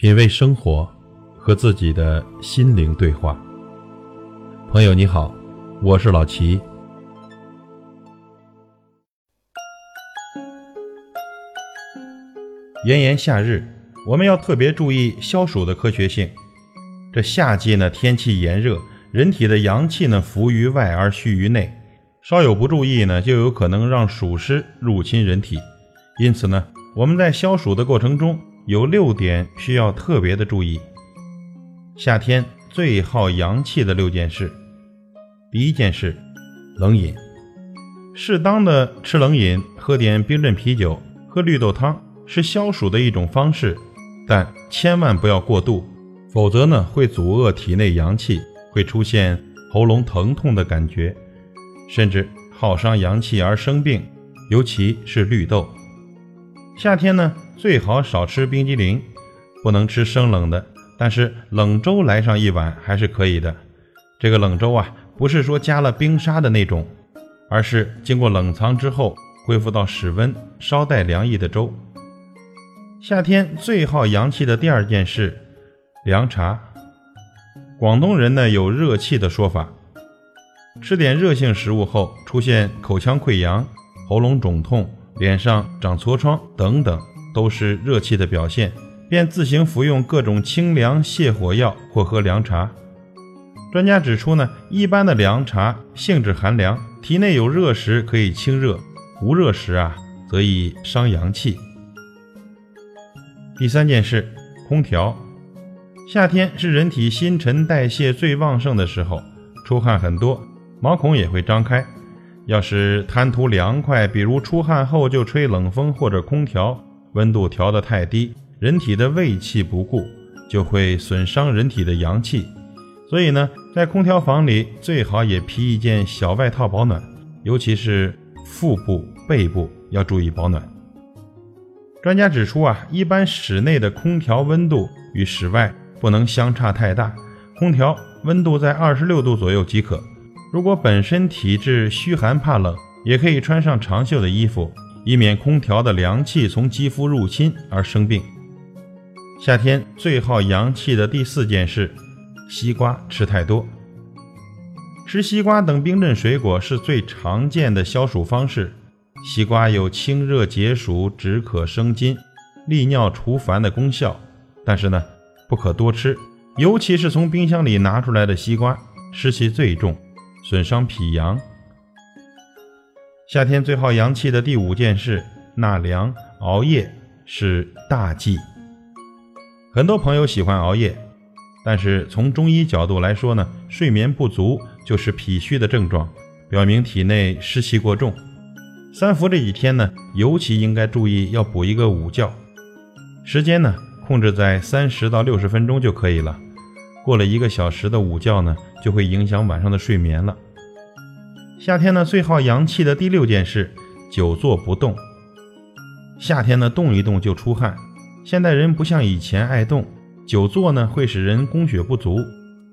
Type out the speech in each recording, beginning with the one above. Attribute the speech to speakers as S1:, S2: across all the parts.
S1: 品味生活，和自己的心灵对话。朋友你好，我是老齐。炎炎夏日，我们要特别注意消暑的科学性。这夏季呢，天气炎热，人体的阳气呢浮于外而蓄于内，稍有不注意呢，就有可能让暑湿入侵人体。因此呢，我们在消暑的过程中。有六点需要特别的注意。夏天最耗阳气的六件事，第一件事，冷饮。适当的吃冷饮，喝点冰镇啤酒，喝绿豆汤，是消暑的一种方式，但千万不要过度，否则呢会阻遏体内阳气，会出现喉咙疼痛的感觉，甚至耗伤阳气而生病，尤其是绿豆。夏天呢。最好少吃冰激凌，不能吃生冷的，但是冷粥来上一碗还是可以的。这个冷粥啊，不是说加了冰沙的那种，而是经过冷藏之后恢复到室温、稍带凉意的粥。夏天最耗阳气的第二件事，凉茶。广东人呢有热气的说法，吃点热性食物后出现口腔溃疡、喉咙肿痛、脸上长痤疮等等。都是热气的表现，便自行服用各种清凉泻火药或喝凉茶。专家指出呢，一般的凉茶性质寒凉，体内有热时可以清热，无热时啊则易伤阳气。第三件事，空调。夏天是人体新陈代谢最旺盛的时候，出汗很多，毛孔也会张开。要是贪图凉快，比如出汗后就吹冷风或者空调。温度调得太低，人体的胃气不顾，就会损伤人体的阳气。所以呢，在空调房里最好也披一件小外套保暖，尤其是腹部、背部要注意保暖。专家指出啊，一般室内的空调温度与室外不能相差太大，空调温度在二十六度左右即可。如果本身体质虚寒怕冷，也可以穿上长袖的衣服。以免空调的凉气从肌肤入侵而生病。夏天最耗阳气的第四件事，西瓜吃太多。吃西瓜等冰镇水果是最常见的消暑方式。西瓜有清热解暑、止渴生津、利尿除烦的功效，但是呢，不可多吃，尤其是从冰箱里拿出来的西瓜，湿气最重，损伤脾阳。夏天最耗阳气的第五件事，纳凉熬夜是大忌。很多朋友喜欢熬夜，但是从中医角度来说呢，睡眠不足就是脾虚的症状，表明体内湿气过重。三伏这几天呢，尤其应该注意要补一个午觉，时间呢控制在三十到六十分钟就可以了。过了一个小时的午觉呢，就会影响晚上的睡眠了。夏天呢，最耗阳气的第六件事，久坐不动。夏天呢，动一动就出汗。现代人不像以前爱动，久坐呢会使人供血不足，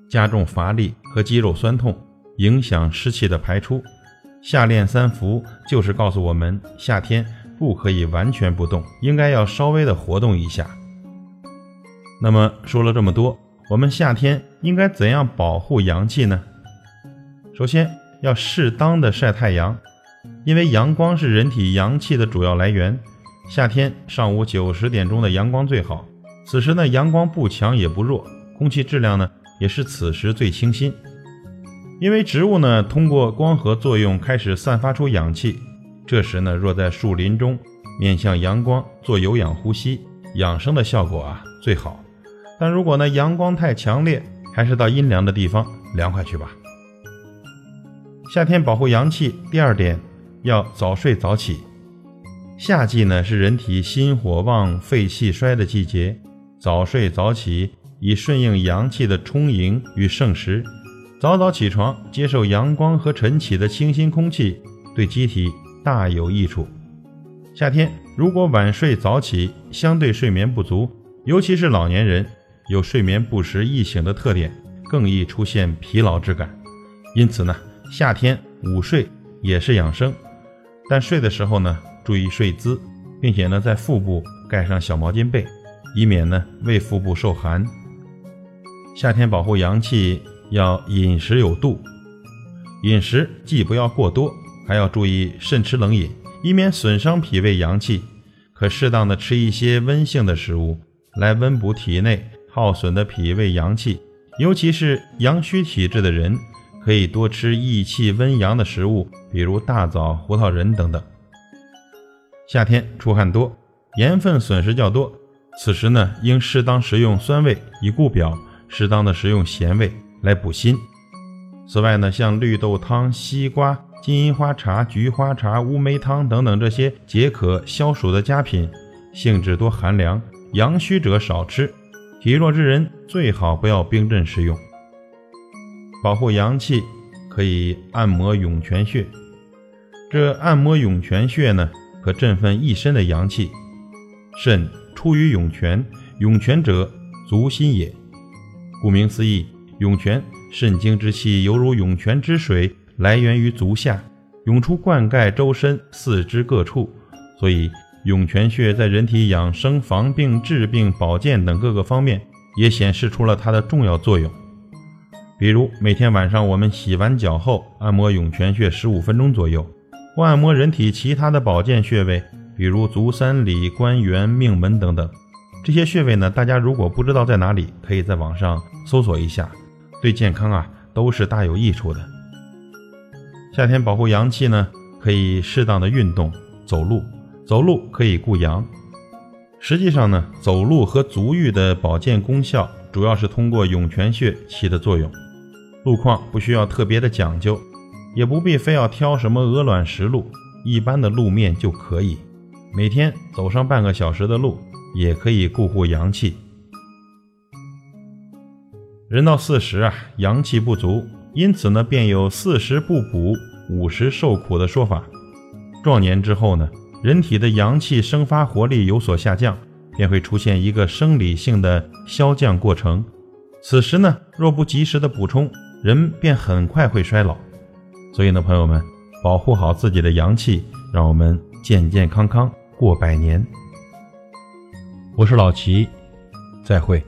S1: 加重乏力和肌肉酸痛，影响湿气的排出。夏练三伏就是告诉我们，夏天不可以完全不动，应该要稍微的活动一下。那么说了这么多，我们夏天应该怎样保护阳气呢？首先。要适当的晒太阳，因为阳光是人体阳气的主要来源。夏天上午九十点钟的阳光最好，此时呢阳光不强也不弱，空气质量呢也是此时最清新。因为植物呢通过光合作用开始散发出氧气，这时呢若在树林中面向阳光做有氧呼吸，养生的效果啊最好。但如果呢阳光太强烈，还是到阴凉的地方凉快去吧。夏天保护阳气，第二点要早睡早起。夏季呢是人体心火旺、肺气衰的季节，早睡早起以顺应阳气的充盈与盛时。早早起床，接受阳光和晨起的清新空气，对机体大有益处。夏天如果晚睡早起，相对睡眠不足，尤其是老年人，有睡眠不时易醒的特点，更易出现疲劳之感。因此呢。夏天午睡也是养生，但睡的时候呢，注意睡姿，并且呢，在腹部盖上小毛巾被，以免呢胃腹部受寒。夏天保护阳气要饮食有度，饮食既不要过多，还要注意慎吃冷饮，以免损伤脾胃阳气。可适当的吃一些温性的食物，来温补体内耗损的脾胃阳气。尤其是阳虚体质的人，可以多吃益气温阳的食物，比如大枣、胡桃仁等等。夏天出汗多，盐分损失较多，此时呢，应适当食用酸味以固表，适当的食用咸味来补心。此外呢，像绿豆汤、西瓜。金银花茶、菊花茶、乌梅汤等等这些解渴消暑的佳品，性质多寒凉，阳虚者少吃，体弱之人最好不要冰镇食用。保护阳气，可以按摩涌泉穴。这按摩涌泉穴呢，可振奋一身的阳气。肾出于涌泉，涌泉者足心也。顾名思义，涌泉，肾经之气犹如涌泉之水。来源于足下，涌出灌溉周身四肢各处，所以涌泉穴在人体养生、防病、治病、保健等各个方面也显示出了它的重要作用。比如每天晚上我们洗完脚后按摩涌泉穴十五分钟左右，或按摩人体其他的保健穴位，比如足三里、关元、命门等等。这些穴位呢，大家如果不知道在哪里，可以在网上搜索一下，对健康啊都是大有益处的。夏天保护阳气呢，可以适当的运动，走路，走路可以固阳。实际上呢，走路和足浴的保健功效，主要是通过涌泉穴起的作用。路况不需要特别的讲究，也不必非要挑什么鹅卵石路，一般的路面就可以。每天走上半个小时的路，也可以固护阳气。人到四十啊，阳气不足。因此呢，便有四十不补，五十受苦的说法。壮年之后呢，人体的阳气生发活力有所下降，便会出现一个生理性的消降过程。此时呢，若不及时的补充，人便很快会衰老。所以呢，朋友们，保护好自己的阳气，让我们健健康康过百年。我是老齐，再会。